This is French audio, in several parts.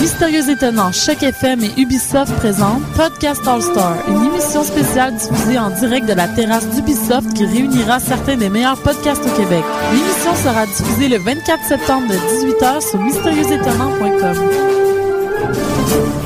Mystérieux étonnant, Choc FM et Ubisoft présentent Podcast All Star, une émission spéciale diffusée en direct de la terrasse d'Ubisoft qui réunira certains des meilleurs podcasts au Québec. L'émission sera diffusée le 24 septembre de 18h sur mystérieuxétonnant.com.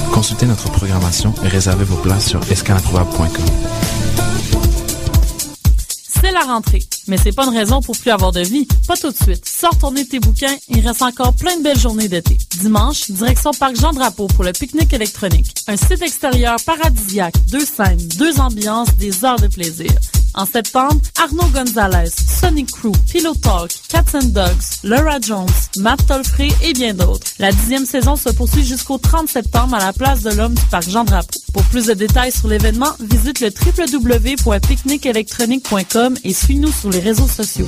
Consultez notre programmation et réservez vos places sur escalimprobable.com. C'est la rentrée, mais c'est pas une raison pour plus avoir de vie. Pas tout de suite. Sors tourner tes bouquins, il reste encore plein de belles journées d'été. Dimanche, direction Parc Jean-Drapeau pour le pique-nique électronique. Un site extérieur paradisiaque, deux scènes, deux ambiances, des heures de plaisir. En septembre, Arnaud Gonzalez, Sonic Crew, Pillow Talk, Cats Dogs, Laura Jones, Matt Tolfré et bien d'autres. La dixième saison se poursuit jusqu'au 30 septembre à la place de l'Homme du Parc Jean-Drapeau. Pour plus de détails sur l'événement, visite le www.picnicelectronique.com et suis-nous sur les réseaux sociaux.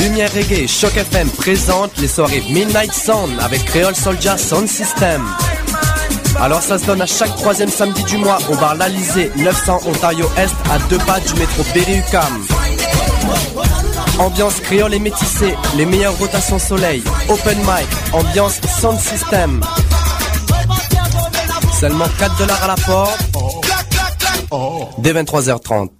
Lumière Reggae, Choc FM présente les soirées Midnight Sound avec Creole Soldier Sound System. Alors ça se donne à chaque troisième samedi du mois au bar L'Alizé, 900 Ontario Est, à deux pas du métro Berry-UQAM. Ambiance créole et métissée, les meilleures rotations soleil, open mic, ambiance sound system. Seulement 4 dollars à la porte. Dès 23h30.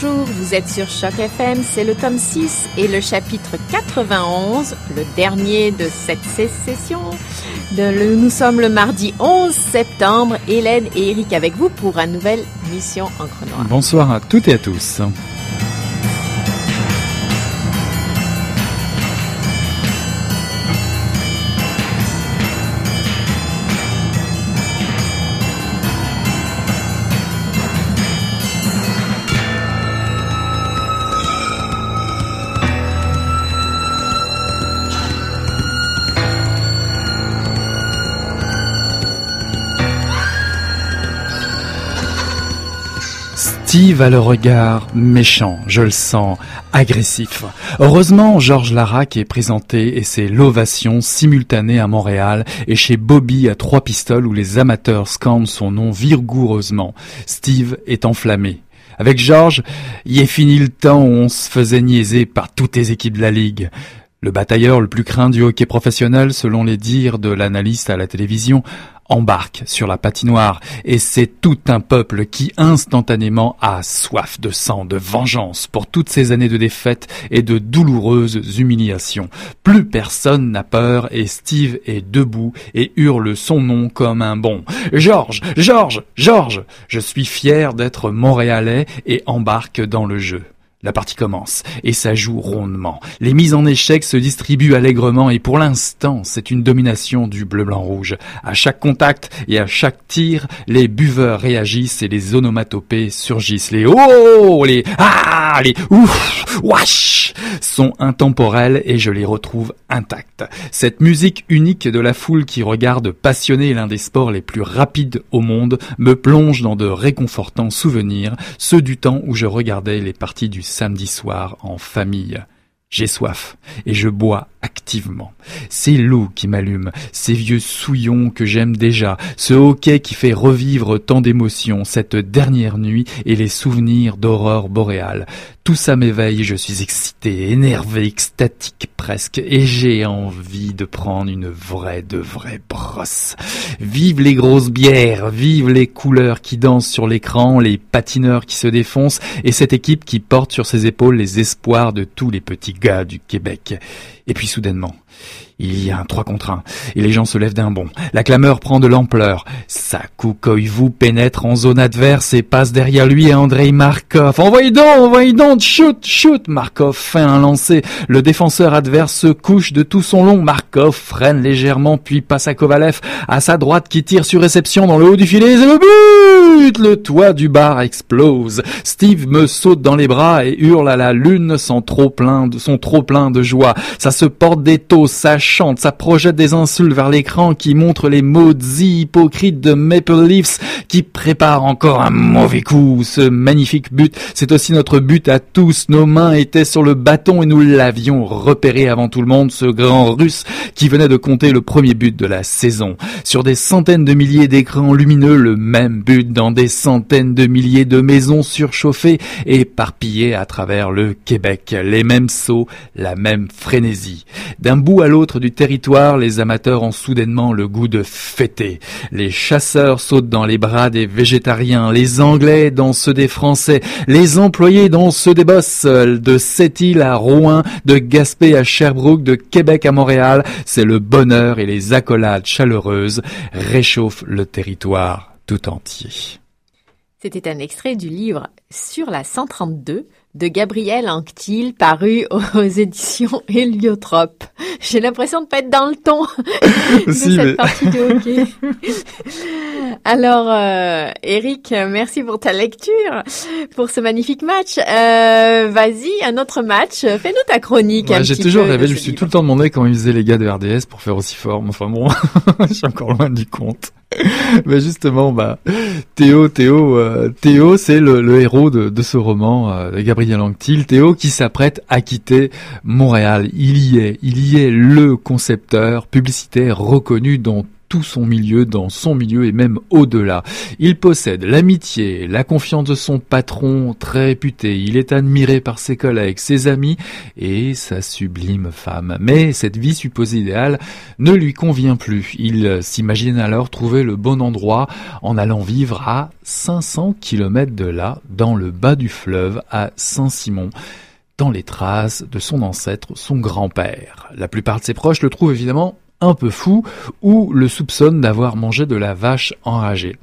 Bonjour, vous êtes sur Choc FM, c'est le tome 6 et le chapitre 91, le dernier de cette session. Nous sommes le mardi 11 septembre, Hélène et Eric avec vous pour une nouvelle mission Encre Noire. Bonsoir à toutes et à tous. Steve a le regard méchant, je le sens, agressif. Heureusement, Georges Larac est présenté et c'est l'ovation simultanée à Montréal et chez Bobby à Trois Pistoles où les amateurs scandent son nom vigoureusement. Steve est enflammé. Avec Georges, y est fini le temps où on se faisait niaiser par toutes les équipes de la Ligue. Le batailleur le plus craint du hockey professionnel, selon les dires de l'analyste à la télévision, embarque sur la patinoire et c'est tout un peuple qui instantanément a soif de sang, de vengeance pour toutes ces années de défaites et de douloureuses humiliations. Plus personne n'a peur et Steve est debout et hurle son nom comme un bon. Georges, Georges, Georges, je suis fier d'être montréalais et embarque dans le jeu. La partie commence et ça joue rondement. Les mises en échec se distribuent allègrement et pour l'instant, c'est une domination du bleu-blanc-rouge. À chaque contact et à chaque tir, les buveurs réagissent et les onomatopées surgissent. Les oh, les ah, les ouf, wash sont intemporels et je les retrouve intacts. Cette musique unique de la foule qui regarde passionné l'un des sports les plus rapides au monde me plonge dans de réconfortants souvenirs, ceux du temps où je regardais les parties du samedi soir en famille. J'ai soif et je bois activement. C'est l'eau qui m'allume, ces vieux souillons que j'aime déjà, ce hoquet qui fait revivre tant d'émotions, cette dernière nuit et les souvenirs d'aurore boréale. Tout ça m'éveille, je suis excité, énervé, extatique presque, et j'ai envie de prendre une vraie de vraie brosse. Vive les grosses bières, vive les couleurs qui dansent sur l'écran, les patineurs qui se défoncent, et cette équipe qui porte sur ses épaules les espoirs de tous les petits gars du Québec. Et puis soudainement, il y a un 3 contre 1, et les gens se lèvent d'un bond. La clameur prend de l'ampleur. Sakou vous pénètre en zone adverse et passe derrière lui à Andrei Markov. Envoyez donc, envoyez donc, shoot, shoot Markov fait un lancer. Le défenseur adverse se couche de tout son long. Markov freine légèrement, puis passe à Kovalev, à sa droite qui tire sur réception dans le haut du filet, et le but Le toit du bar explose. Steve me saute dans les bras et hurle à la lune sans trop plein de, son trop plein de joie. Ça se porte des taux, ça chante, ça projette des insultes vers l'écran qui montre les maudits hypocrites de Maple Leafs qui préparent encore un mauvais coup. Ce magnifique but, c'est aussi notre but à tous. Nos mains étaient sur le bâton et nous l'avions repéré avant tout le monde, ce grand russe qui venait de compter le premier but de la saison. Sur des centaines de milliers d'écrans lumineux, le même but dans des centaines de milliers de maisons surchauffées éparpillées à travers le Québec. Les mêmes sauts, la même frénésie. D'un bout à l'autre du territoire, les amateurs ont soudainement le goût de fêter. Les chasseurs sautent dans les bras des végétariens, les Anglais dans ceux des Français, les employés dans ceux des boss, de Sept-Îles à Rouen, de Gaspé à Sherbrooke, de Québec à Montréal, c'est le bonheur et les accolades chaleureuses réchauffent le territoire tout entier. C'était un extrait du livre Sur la 132 de Gabriel Anctil paru aux éditions Héliotrope. J'ai l'impression de pas être dans le ton de cette partie de hockey. Alors, euh, Eric, merci pour ta lecture, pour ce magnifique match. Euh, Vas-y, un autre match. Fais-nous ta chronique. J'ai toujours rêvé, je me suis tout le temps demandé comment ils faisaient les gars de RDS pour faire aussi fort. Enfin bon, je suis encore loin du compte. Mais justement, bah, Théo, Théo, euh, Théo, c'est le, héros de, de, ce roman euh, de Gabriel Anctil. Théo qui s'apprête à quitter Montréal. Il y est, il y est le concepteur publicitaire reconnu dans tout son milieu, dans son milieu et même au-delà. Il possède l'amitié, la confiance de son patron très réputé, il est admiré par ses collègues, ses amis et sa sublime femme. Mais cette vie supposée idéale ne lui convient plus. Il s'imagine alors trouver le bon endroit en allant vivre à 500 km de là, dans le bas du fleuve, à Saint-Simon dans les traces de son ancêtre, son grand-père. La plupart de ses proches le trouvent évidemment un peu fou ou le soupçonne d'avoir mangé de la vache enragée.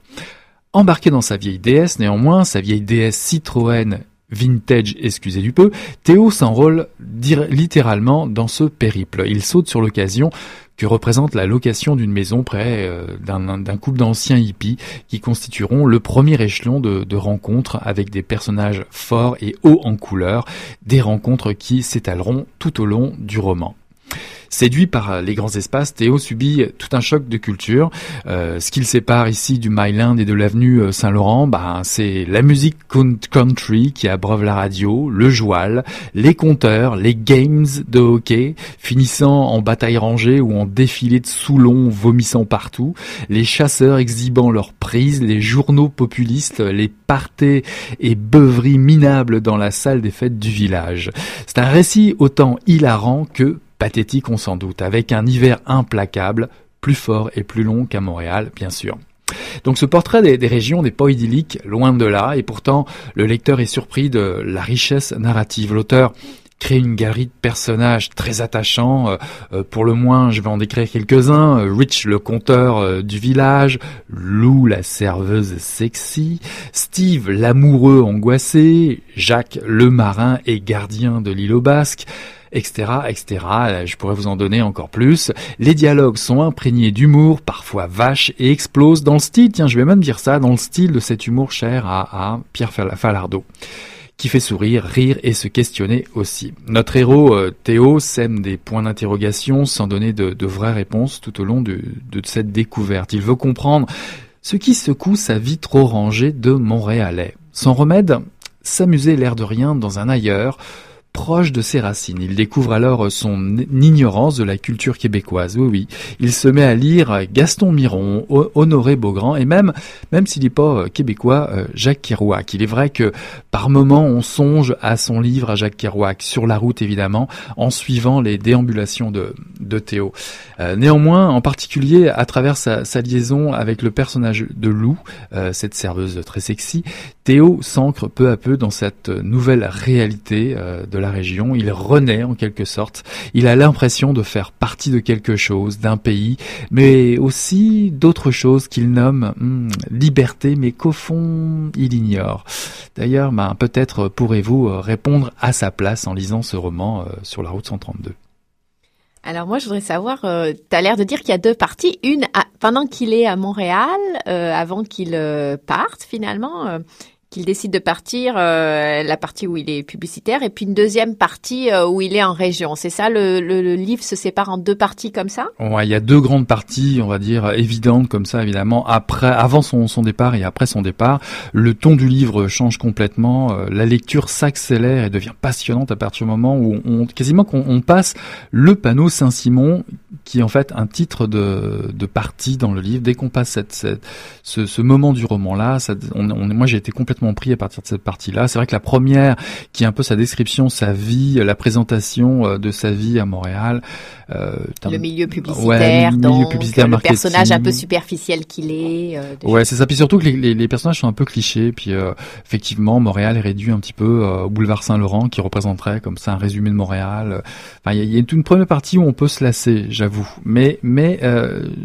Embarqué dans sa vieille DS, néanmoins, sa vieille DS Citroën vintage, excusez du peu, Théo s'enrôle littéralement dans ce périple. Il saute sur l'occasion que représente la location d'une maison près euh, d'un couple d'anciens hippies qui constitueront le premier échelon de, de rencontres avec des personnages forts et hauts en couleur, des rencontres qui s'étaleront tout au long du roman. Séduit par les grands espaces, Théo subit tout un choc de culture. Euh, ce qui le sépare ici du Myland et de l'avenue euh, Saint-Laurent, bah, c'est la musique country qui abreuve la radio, le joual, les compteurs, les games de hockey, finissant en bataille rangée ou en défilé de Soulon vomissant partout, les chasseurs exhibant leurs prises, les journaux populistes, les partés et beuveries minables dans la salle des fêtes du village. C'est un récit autant hilarant que pathétique on s'en doute, avec un hiver implacable, plus fort et plus long qu'à Montréal, bien sûr. Donc ce portrait des, régions n'est pas idyllique, loin de là, et pourtant le lecteur est surpris de la richesse narrative. L'auteur crée une galerie de personnages très attachants. Euh, euh, pour le moins, je vais en décrire quelques-uns. Euh, Rich, le conteur du village, Lou, la serveuse sexy, Steve, l'amoureux angoissé, Jacques, le marin et gardien de l'île au Basque, etc., etc. Je pourrais vous en donner encore plus. Les dialogues sont imprégnés d'humour, parfois vaches, et explosent dans le style, tiens, je vais même dire ça, dans le style de cet humour cher à, à Pierre Falardeau qui fait sourire, rire et se questionner aussi. Notre héros euh, Théo sème des points d'interrogation sans donner de, vraies réponses tout au long de, de cette découverte. Il veut comprendre ce qui secoue sa vie trop rangée de Montréalais. Son remède S'amuser l'air de rien dans un ailleurs, proche de ses racines. Il découvre alors son ignorance de la culture québécoise. Oui, oui. Il se met à lire Gaston Miron, Honoré Beaugrand et même, même s'il n'est pas euh, québécois, euh, Jacques Kerouac. Il est vrai que par moments on songe à son livre à Jacques Kerouac, sur la route évidemment, en suivant les déambulations de, de Théo. Euh, néanmoins, en particulier à travers sa, sa, liaison avec le personnage de Lou, cette serveuse très sexy, Théo s'ancre peu à peu dans cette nouvelle réalité de la région, il renaît en quelque sorte, il a l'impression de faire partie de quelque chose, d'un pays, mais aussi d'autres choses qu'il nomme hmm, liberté, mais qu'au fond il ignore. D'ailleurs, ben, peut-être pourrez-vous euh, répondre à sa place en lisant ce roman euh, sur la route 132. Alors moi, je voudrais savoir, euh, tu as l'air de dire qu'il y a deux parties. Une, pendant qu'il est à Montréal, avant qu'il parte finalement, qu'il décide de partir, euh, la partie où il est publicitaire, et puis une deuxième partie euh, où il est en région. C'est ça, le, le, livre se sépare en deux parties comme ça? Ouais, il y a deux grandes parties, on va dire, évidentes comme ça, évidemment. Après, avant son, son départ et après son départ, le ton du livre change complètement. Euh, la lecture s'accélère et devient passionnante à partir du moment où on, quasiment qu'on on passe le panneau Saint-Simon, qui est en fait un titre de, de partie dans le livre. Dès qu'on passe cette, cette ce, ce, moment du roman-là, on, on, moi j'ai été complètement pris à partir de cette partie-là. C'est vrai que la première, qui est un peu sa description, sa vie, la présentation euh, de sa vie à Montréal. Euh, le milieu publicitaire, le, donc, le personnage un peu superficiel qu'il est. Euh, ouais, c'est ça. Puis surtout que les, les, personnages sont un peu clichés. Puis euh, effectivement, Montréal est réduit un petit peu au boulevard Saint-Laurent, qui représenterait comme ça un résumé de Montréal. Enfin, il y, a une première partie où on peut se lasser, j'avoue. Mais mais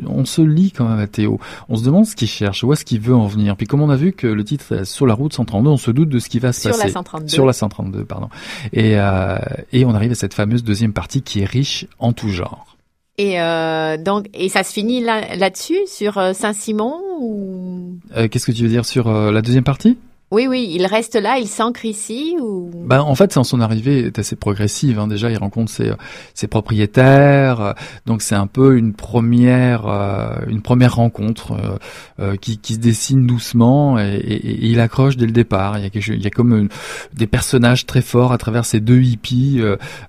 on se lit quand même à Théo. On se demande ce qu'il cherche, où est-ce qu'il veut en venir. Puis comme on a vu que le titre est sur la route 132, on se doute de ce qui va se sur passer. La 132. Sur la 132. pardon. Et, euh, et on arrive à cette fameuse deuxième partie qui est riche en tout genre. Et euh, donc, et ça se finit là, là-dessus sur euh, Saint-Simon ou? Euh, Qu'est-ce que tu veux dire sur euh, la deuxième partie? Oui, oui, il reste là, il s'ancre ici ou? Ben, En fait, son arrivée est assez progressive. Hein. Déjà, il rencontre ses, propriétaires, euh, donc c'est un peu une première, euh, une première rencontre euh, qui, qui, se dessine doucement et, il accroche dès le départ. Il y a, comme des personnages très forts à travers ces deux hippies,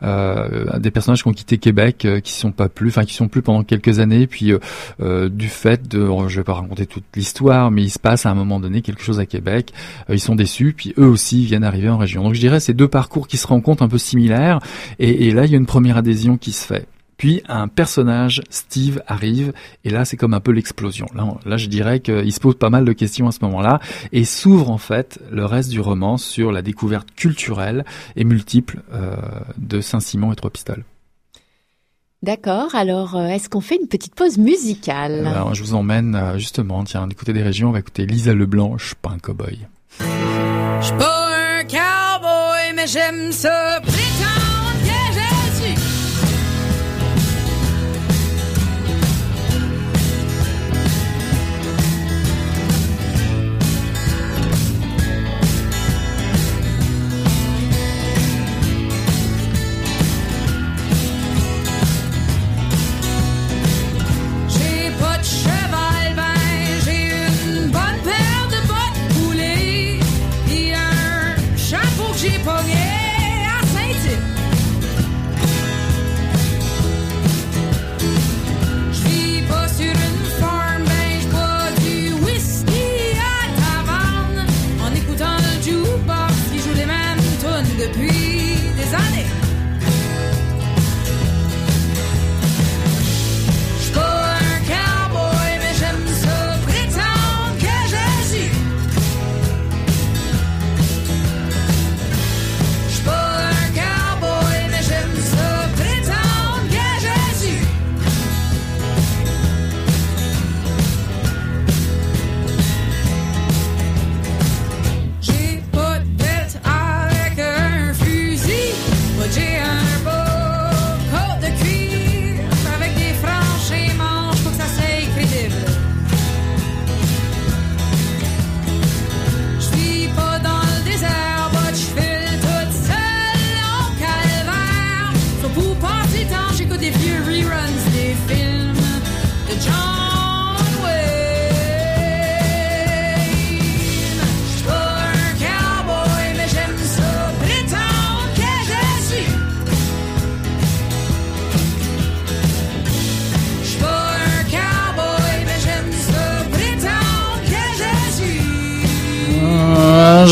des personnages qui ont quitté Québec, qui sont pas plus, enfin qui sont plus pendant quelques années, puis du fait de, je vais pas raconter toute l'histoire, mais il se passe à un moment donné quelque chose à Québec euh, ils sont déçus, puis eux aussi viennent arriver en région. Donc je dirais ces deux parcours qui se rencontrent un peu similaires, et, et là il y a une première adhésion qui se fait. Puis un personnage, Steve, arrive, et là c'est comme un peu l'explosion. Là, là je dirais qu'il se pose pas mal de questions à ce moment-là, et s'ouvre en fait le reste du roman sur la découverte culturelle et multiple euh, de Saint-Simon et Trois-Pistoles. D'accord, alors euh, est-ce qu'on fait une petite pause musicale? Alors, Je vous emmène justement, tiens, d'écouter des régions, on va écouter Lisa Leblanc, je suis pas un cow-boy. J'aime ça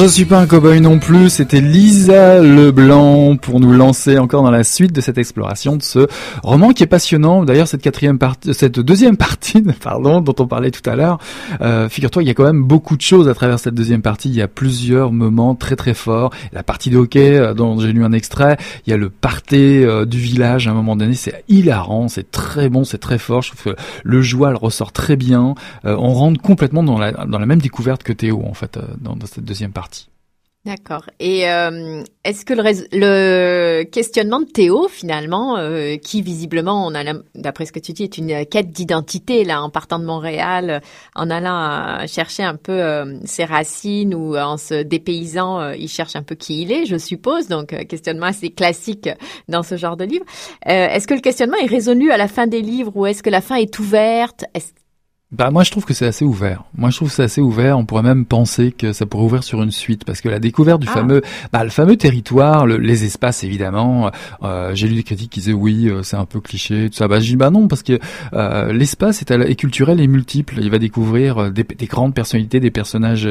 suis pas un cowboy non plus. C'était Lisa Leblanc pour nous lancer encore dans la suite de cette exploration de ce roman qui est passionnant. D'ailleurs, cette quatrième partie, cette deuxième partie, pardon, dont on parlait tout à l'heure. Euh, figure-toi, il y a quand même beaucoup de choses à travers cette deuxième partie. Il y a plusieurs moments très très forts. La partie de hockey euh, dont j'ai lu un extrait. Il y a le party euh, du village à un moment donné. C'est hilarant, c'est très bon, c'est très fort. Je trouve que le joual ressort très bien. on rentre complètement dans la dans la même découverte que Théo en fait dans, dans cette deuxième partie. D'accord. Et euh, est-ce que le, le, questionnement de Théo, finalement, euh, qui visiblement, on a, d'après ce que tu dis, est une quête d'identité là, en partant de Montréal, en allant chercher un peu euh, ses racines ou en se dépaysant, il cherche un peu qui il est, je suppose. Donc, questionnement assez classique dans ce genre de livre. est-ce que le questionnement est résolu à la fin des livres ou est-ce que la fin est ouverte? Bah moi je trouve que c'est assez ouvert. Moi je trouve que c'est assez ouvert. On pourrait même penser que ça pourrait ouvrir sur une suite parce que la découverte du ah. fameux, bah, le fameux territoire, les espaces évidemment. Euh, J'ai lu des critiques qui disaient oui euh, c'est un peu cliché tout ça. Bah je dis bah non parce que euh, l'espace est, est, culturel et multiple. Il va découvrir des, des grandes personnalités, des personnages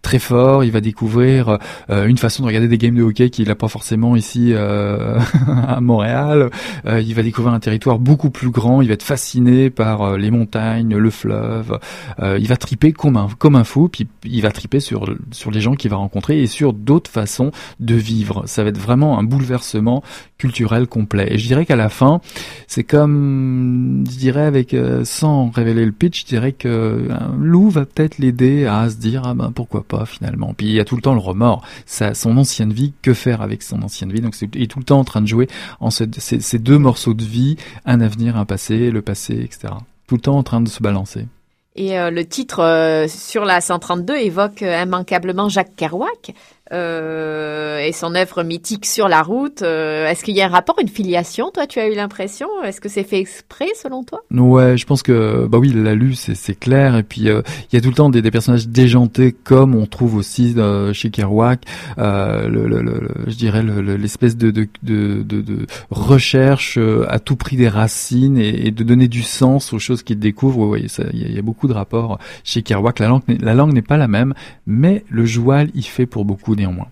très forts. Il va découvrir une façon de regarder des games de hockey qu'il n'a pas forcément ici à Montréal. il va découvrir un territoire beaucoup plus grand. Il va être fasciné par les montagnes, le fleuve euh, il va triper comme un, comme un fou, puis il va triper sur, sur les gens qu'il va rencontrer et sur d'autres façons de vivre. Ça va être vraiment un bouleversement culturel complet. Et je dirais qu'à la fin, c'est comme, je dirais avec, euh, sans révéler le pitch, je dirais que un loup va peut-être l'aider à se dire, ah ben pourquoi pas finalement. Puis il y a tout le temps le remords. Ça, son ancienne vie, que faire avec son ancienne vie? Donc il est tout le temps en train de jouer en ces deux morceaux de vie, un avenir, un passé, le passé, etc tout le temps en train de se balancer. Et euh, le titre euh, sur la 132 évoque euh, immanquablement Jacques Kerouac euh, et son œuvre mythique sur la route. Euh, est-ce qu'il y a un rapport, une filiation Toi, tu as eu l'impression? Est-ce que c'est fait exprès, selon toi? Ouais, je pense que bah oui, il l'a lu, c'est clair. Et puis euh, il y a tout le temps des, des, personnages déjantés, comme on trouve aussi chez Kerouac. Le, le, le, je dirais l'espèce de, de, de, de, recherche à tout prix des racines et, de donner du sens aux choses qu'il découvre. Ouais, il y, y, a beaucoup de rapports chez Kerouac. La langue, la langue n'est pas la même, mais le joual y fait pour beaucoup néanmoins.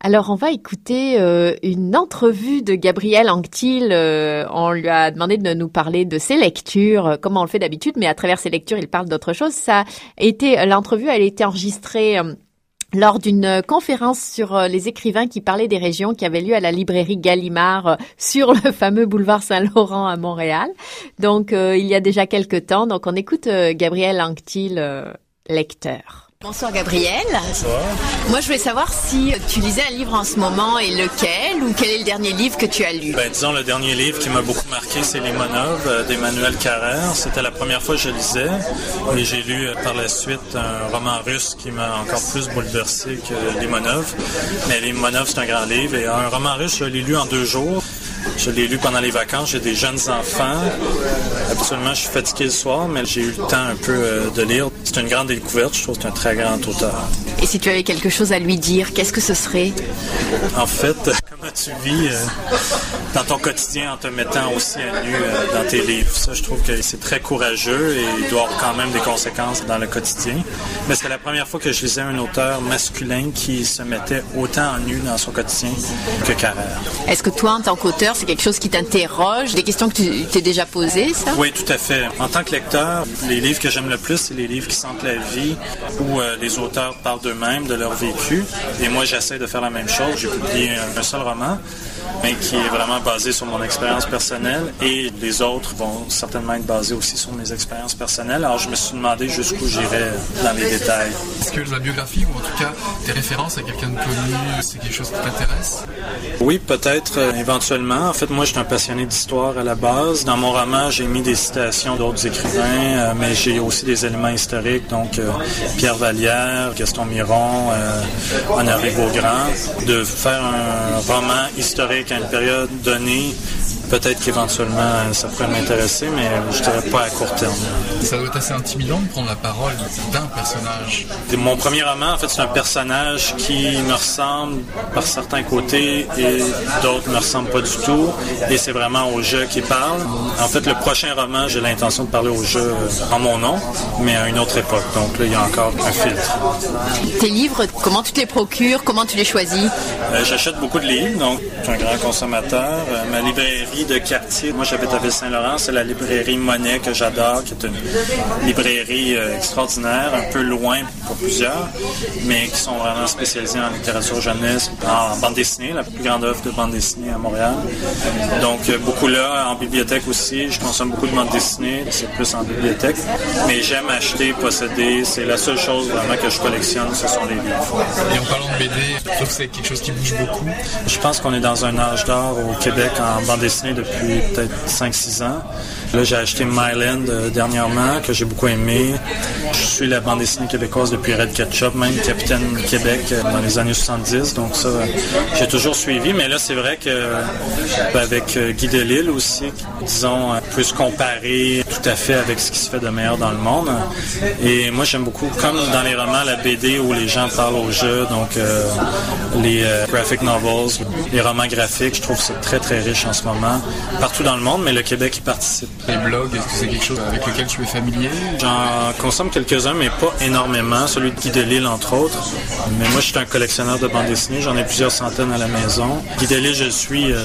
Alors, on va écouter euh, une entrevue de Gabriel Anctil. Euh, on lui a demandé de nous parler de ses lectures, euh, comme on le fait d'habitude, mais à travers ses lectures, il parle d'autre chose. Ça a l'entrevue, elle a été enregistrée lors d'une conférence sur les écrivains qui parlaient des régions qui avait lieu à la librairie Gallimard sur le fameux boulevard Saint-Laurent à Montréal. Donc, il y a déjà quelques temps. Donc, on écoute Gabriel Anctil, lecteur. Bonsoir Gabriel. Bonsoir. Moi je voulais savoir si tu lisais un livre en ce moment et lequel ou quel est le dernier livre que tu as lu? Ben, disons le dernier livre qui m'a beaucoup marqué c'est Les Monov euh, d'Emmanuel Carrère. C'était la première fois que je lisais et j'ai lu euh, par la suite un roman russe qui m'a encore plus bouleversé que Les Monov. Mais Les Monov c'est un grand livre et un roman russe je l'ai lu en deux jours. Je l'ai lu pendant les vacances. J'ai des jeunes enfants. Habituellement, je suis fatigué le soir, mais j'ai eu le temps un peu euh, de lire. C'est une grande découverte. Je trouve que c'est un très grand auteur. Et si tu avais quelque chose à lui dire, qu'est-ce que ce serait? En fait, comment tu vis euh, dans ton quotidien en te mettant aussi à nu euh, dans tes livres? Ça, je trouve que c'est très courageux et il doit avoir quand même des conséquences dans le quotidien. Mais c'est la première fois que je lisais un auteur masculin qui se mettait autant à nu dans son quotidien que Carrère. Est-ce que toi, en tant qu'auteur, c'est quelque chose qui t'interroge, des questions que tu t'es déjà posées, ça? Oui, tout à fait. En tant que lecteur, les livres que j'aime le plus, c'est les livres qui sentent la vie, où euh, les auteurs parlent d'eux-mêmes, de leur vécu. Et moi, j'essaie de faire la même chose. J'ai publié un seul roman 什么 mais qui est vraiment basé sur mon expérience personnelle et les autres vont certainement être basés aussi sur mes expériences personnelles. Alors je me suis demandé jusqu'où j'irais dans les détails. Est-ce que la biographie ou en tout cas tes références à quelqu'un de connu, c'est quelque chose qui t'intéresse? Oui, peut-être euh, éventuellement. En fait, moi je suis un passionné d'histoire à la base. Dans mon roman, j'ai mis des citations d'autres écrivains, euh, mais j'ai aussi des éléments historiques, donc euh, Pierre Vallière, Gaston Miron, Honoré Beaugrand, de faire un roman historique à une période donnée Peut-être qu'éventuellement, ça pourrait m'intéresser, mais je dirais pas à court terme. Ça doit être assez intimidant de prendre la parole d'un personnage. Mon premier roman, en fait, c'est un personnage qui me ressemble par certains côtés et d'autres me ressemblent pas du tout. Et c'est vraiment au jeu qui parle. En fait, le prochain roman, j'ai l'intention de parler au jeu en mon nom, mais à une autre époque. Donc là, il y a encore un filtre. Tes livres, comment tu te les procures? Comment tu les choisis? Euh, J'achète beaucoup de livres, donc je suis un grand consommateur. Euh, ma librairie de quartier, moi j'habite à Ville-Saint-Laurent, c'est la librairie Monet que j'adore, qui est une librairie euh, extraordinaire, un peu loin pour plusieurs, mais qui sont vraiment spécialisés en littérature jeunesse, en bande dessinée, la plus grande œuvre de bande dessinée à Montréal. Donc beaucoup là, en bibliothèque aussi, je consomme beaucoup de bande dessinée, c'est plus en bibliothèque, mais j'aime acheter, posséder, c'est la seule chose vraiment que je collectionne, ce sont les livres. Et en parlant de BD, je trouve que c'est quelque chose qui bouge beaucoup. Je pense qu'on est dans un âge d'or au Québec en bande dessinée depuis peut-être 5-6 ans. Là, j'ai acheté Myland euh, dernièrement, que j'ai beaucoup aimé. Je suis la bande dessinée québécoise depuis Red Ketchup, même Capitaine Québec euh, dans les années 70. Donc ça, j'ai toujours suivi. Mais là, c'est vrai que ben, avec euh, Guy Delisle aussi, disons, peut se comparer tout à fait avec ce qui se fait de meilleur dans le monde. Et moi, j'aime beaucoup, comme dans les romans, la BD où les gens parlent au jeu, donc les graphic novels, les romans graphiques, je trouve ça très, très riche en ce moment, partout dans le monde, mais le Québec y participe. Les blogs, est-ce que c'est quelque chose avec lequel tu es familier? J'en consomme quelques-uns, mais pas énormément. Celui de Guy Delisle, entre autres. Mais moi, je suis un collectionneur de bandes dessinées. J'en ai plusieurs centaines à la maison. Guy Delisle, je suis euh,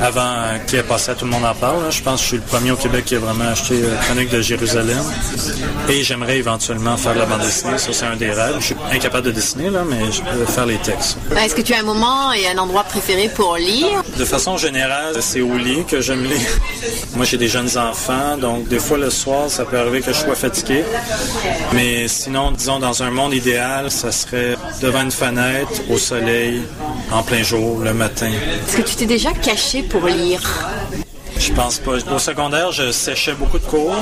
avant qu'il ait passé à Tout le monde en parle. Je pense que je suis le premier au Québec qui a vraiment acheté euh, Chronique de Jérusalem. Et j'aimerais éventuellement faire de la bande dessinée. Ça, c'est un des rêves. Je suis incapable de dessiner, là, mais je peux faire les textes. Est-ce que tu as un moment et un endroit préféré pour lire? De façon générale, c'est au lit que j'aime lire. Moi, j'ai des jeunes enfants, donc des fois le soir, ça peut arriver que je sois fatigué. Mais sinon, disons, dans un monde idéal, ça serait devant une fenêtre, au soleil, en plein jour, le matin. Est-ce que tu t'es déjà caché pour lire? Je pense pas. Au secondaire, je séchais beaucoup de cours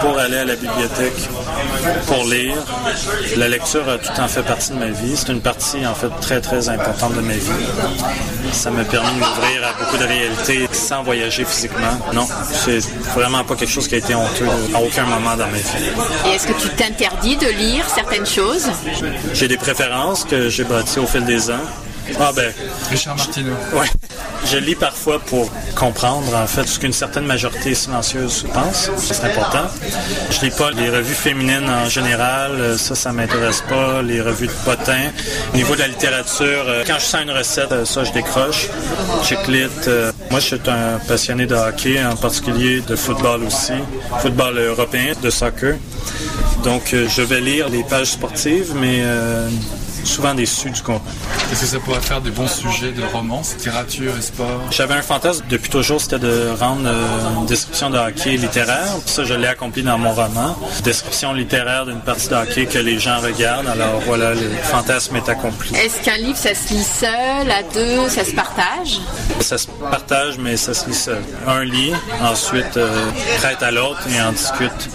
pour aller à la bibliothèque, pour lire. La lecture a tout le temps fait partie de ma vie. C'est une partie, en fait, très, très importante de ma vie. Ça m'a permis de m'ouvrir à beaucoup de réalités sans voyager physiquement. Non, c'est vraiment pas quelque chose qui a été honteux à aucun moment dans ma vie. Et est-ce que tu t'interdis de lire certaines choses? J'ai des préférences que j'ai bâties au fil des ans. Ah ben. Richard Martineau. Ouais. Je lis parfois pour comprendre en fait ce qu'une certaine majorité silencieuse pense. C'est important. Je lis pas les revues féminines en général. Ça, ça m'intéresse pas. Les revues de potins. Au niveau de la littérature, euh, quand je sens une recette, euh, ça, je décroche. J'éclite. Euh, moi, je suis un passionné de hockey, en particulier de football aussi. Football européen, de soccer. Donc, je vais lire les pages sportives, mais souvent déçu du contenu. Est-ce que ça pourrait faire des bons sujets de romance, littérature et sport? J'avais un fantasme depuis toujours, c'était de rendre euh, une description de hockey littéraire. Ça, je l'ai accompli dans mon roman. Description littéraire d'une partie de hockey que les gens regardent. Alors voilà, le fantasme est accompli. Est-ce qu'un livre, ça se lit seul, à deux, ça se partage? Ça se partage, mais ça se lit seul. Un lit, ensuite euh, prête à l'autre et en discute.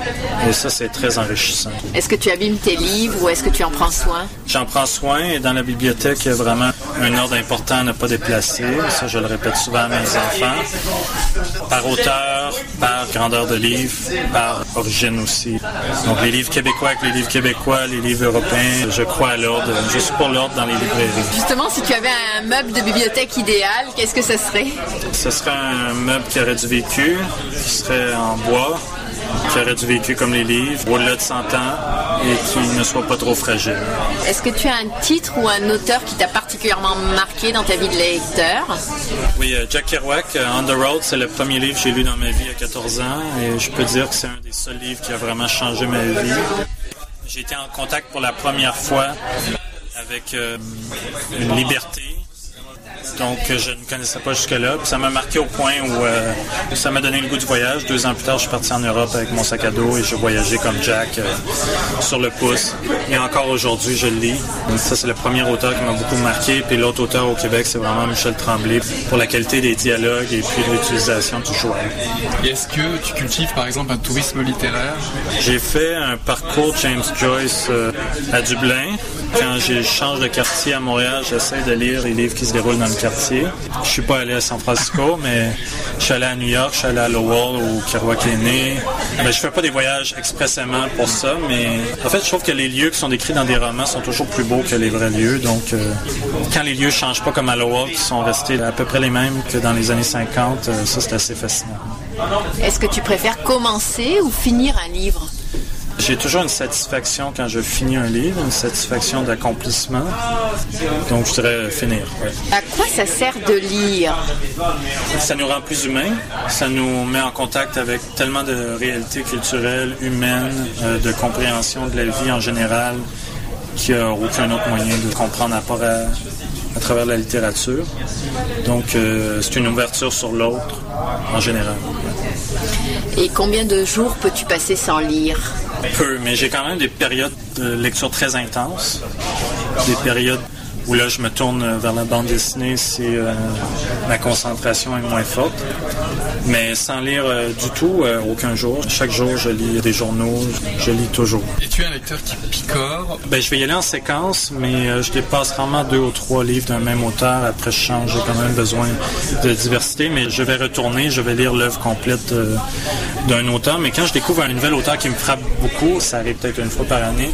Et ça, c'est très enrichissant. Est-ce que tu abîmes tes livres ou est-ce que tu en prends soin? J'en prends soin et dans la bibliothèque, vraiment un ordre important à ne pas déplacer. Ça, je le répète souvent à mes enfants. Par auteur, par grandeur de livre, par origine aussi. Donc les livres québécois avec les livres québécois, les livres européens, je crois à l'ordre. Je suis pour l'ordre dans les librairies. Justement, si tu avais un meuble de bibliothèque idéal, qu'est-ce que ce serait? Ce serait un meuble qui aurait du vécu, qui serait en bois, qui aurait du vécu comme les livres, au-delà de 100 ans et qui ne soit pas trop fragile. Est-ce que tu as un titre ou un auteur qui t'a particulièrement marqué dans ta vie de lecteur? Oui, euh, Jack Kerouac, euh, On the Road, c'est le premier livre que j'ai lu dans ma vie à 14 ans et je peux dire que c'est un des seuls livres qui a vraiment changé ma vie. J'ai été en contact pour la première fois avec euh, une liberté donc je ne connaissais pas jusque-là. ça m'a marqué au point où euh, ça m'a donné le goût du voyage. Deux ans plus tard, je suis parti en Europe avec mon sac à dos et je voyageais comme Jack euh, sur le pouce. Et encore aujourd'hui, je le lis. ça, c'est le premier auteur qui m'a beaucoup marqué. Puis l'autre auteur au Québec, c'est vraiment Michel Tremblay pour la qualité des dialogues et puis l'utilisation du joueur. Est-ce que tu cultives par exemple un tourisme littéraire? J'ai fait un parcours James Joyce euh, à Dublin. Quand je change de quartier à Montréal, j'essaie de lire les livres qui se déroulent dans le quartier. Je suis pas allé à San Francisco, mais je suis allé à New York, je suis allé à Lowell où Kerouac est né. Mais je fais pas des voyages expressément pour ça, mais en fait, je trouve que les lieux qui sont décrits dans des romans sont toujours plus beaux que les vrais lieux. Donc, euh, quand les lieux changent pas comme à Lowell, qui sont restés à peu près les mêmes que dans les années 50, euh, ça c'est assez fascinant. Est-ce que tu préfères commencer ou finir un livre? J'ai toujours une satisfaction quand je finis un livre, une satisfaction d'accomplissement. Donc, je dirais finir. À quoi ça sert de lire? Ça nous rend plus humains. Ça nous met en contact avec tellement de réalités culturelles, humaines, euh, de compréhension de la vie en général, qu'il n'y a aucun autre moyen de comprendre à part à, travers la littérature. Donc, euh, c'est une ouverture sur l'autre en général. Et combien de jours peux-tu passer sans lire? Peu, mais j'ai quand même des périodes de lecture très intenses, des périodes où là je me tourne vers la bande dessinée si euh, ma concentration est moins forte. Mais sans lire euh, du tout, euh, aucun jour. Chaque jour, je lis des journaux, je lis toujours. Et tu es un lecteur qui picore? Ben, Je vais y aller en séquence, mais je dépasse rarement deux ou trois livres d'un même auteur. Après, je change, j'ai quand même besoin de diversité, mais je vais retourner, je vais lire l'œuvre complète d'un auteur. Mais quand je découvre un nouvel auteur qui me frappe beaucoup, ça arrive peut-être une fois par année,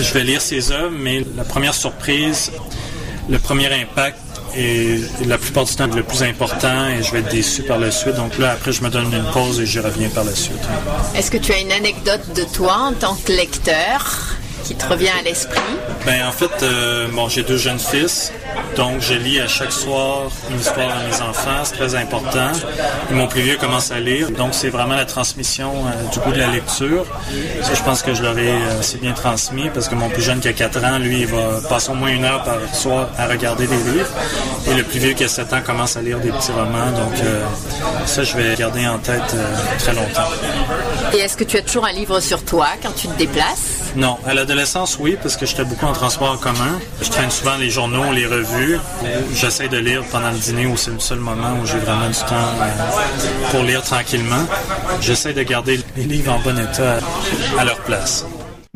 je vais lire ses œuvres, mais la première surprise, le premier impact est la plupart du temps le plus important et je vais être déçu par la suite. Donc là, après, je me donne une pause et j'y reviens par la suite. Est-ce que tu as une anecdote de toi en tant que lecteur qui te revient à l'esprit? Ben, en fait, euh, bon, j'ai deux jeunes fils. Donc, je lis à chaque soir une histoire à mes enfants, c'est très important. mon plus vieux commence à lire, donc c'est vraiment la transmission euh, du goût de la lecture. Ça, je pense que je l'aurais euh, assez bien transmis parce que mon plus jeune qui a 4 ans, lui, il va passer au moins une heure par soir à regarder des livres. Et le plus vieux qui a 7 ans commence à lire des petits romans. Donc, euh, ça, je vais garder en tête très longtemps. Et est-ce que tu as toujours un livre sur toi quand tu te déplaces? Non, à l'adolescence, oui, parce que j'étais beaucoup en transport en commun. Je traîne souvent les journaux, les revues. J'essaie de lire pendant le dîner où c'est le seul moment où j'ai vraiment du temps euh, pour lire tranquillement. J'essaie de garder les livres en bon état à leur place.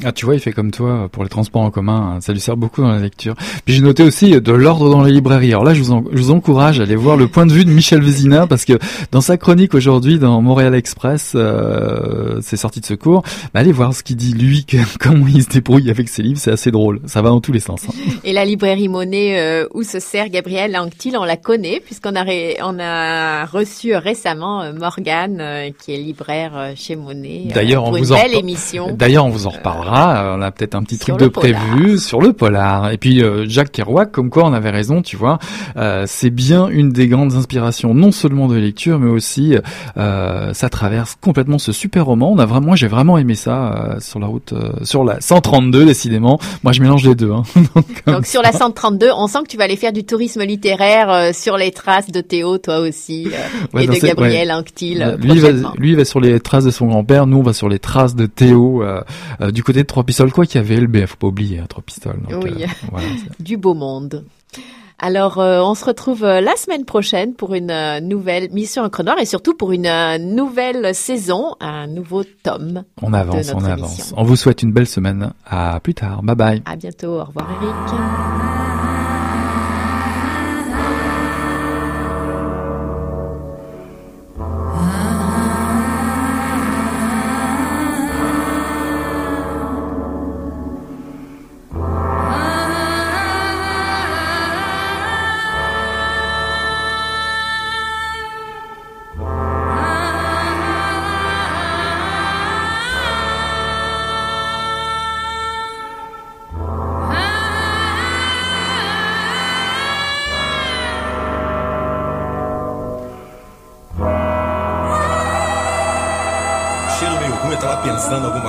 Ah, tu vois, il fait comme toi pour les transports en commun. Hein. Ça lui sert beaucoup dans la lecture. Puis j'ai noté aussi de l'ordre dans les librairies. Alors là, je vous, je vous encourage à aller voir le point de vue de Michel Vézina parce que dans sa chronique aujourd'hui dans Montréal Express, euh, c'est sorti de secours. Bah, allez voir ce qu'il dit lui, que, comment il se débrouille avec ses livres. C'est assez drôle. Ça va dans tous les sens. Hein. Et la librairie Monet euh, où se sert Gabriel Anctil, on la connaît puisqu'on a, on a reçu récemment euh, Morgane euh, qui est libraire chez Monet. D'ailleurs, on vous une belle émission. D'ailleurs, on vous en reparlera on a peut-être un petit truc de prévu sur le polar. Et puis euh, Jacques Kerouac, comme quoi on avait raison, tu vois, euh, c'est bien une des grandes inspirations, non seulement de lecture, mais aussi euh, ça traverse complètement ce super roman. On a vraiment, moi j'ai vraiment aimé ça sur la route, sur la 132 décidément. Moi je mélange les deux. Hein. Donc, sur la 132, on sent que tu vas aller faire du tourisme littéraire sur les traces de Théo, toi aussi, et de Gabriel Anctil. Lui va, lui va sur les traces de son grand-père, nous on va sur les traces de Théo du côté de Trois Pistoles, quoi qu'il y avait LB, faut pas oublier, hein, Trois Pistoles. oui, euh, du beau monde. Alors, euh, on se retrouve euh, la semaine prochaine pour une nouvelle mission en Noir et surtout pour une nouvelle saison, un nouveau tome. On avance, on avance. On vous souhaite une belle semaine. À plus tard. Bye bye. À bientôt. Au revoir, Eric.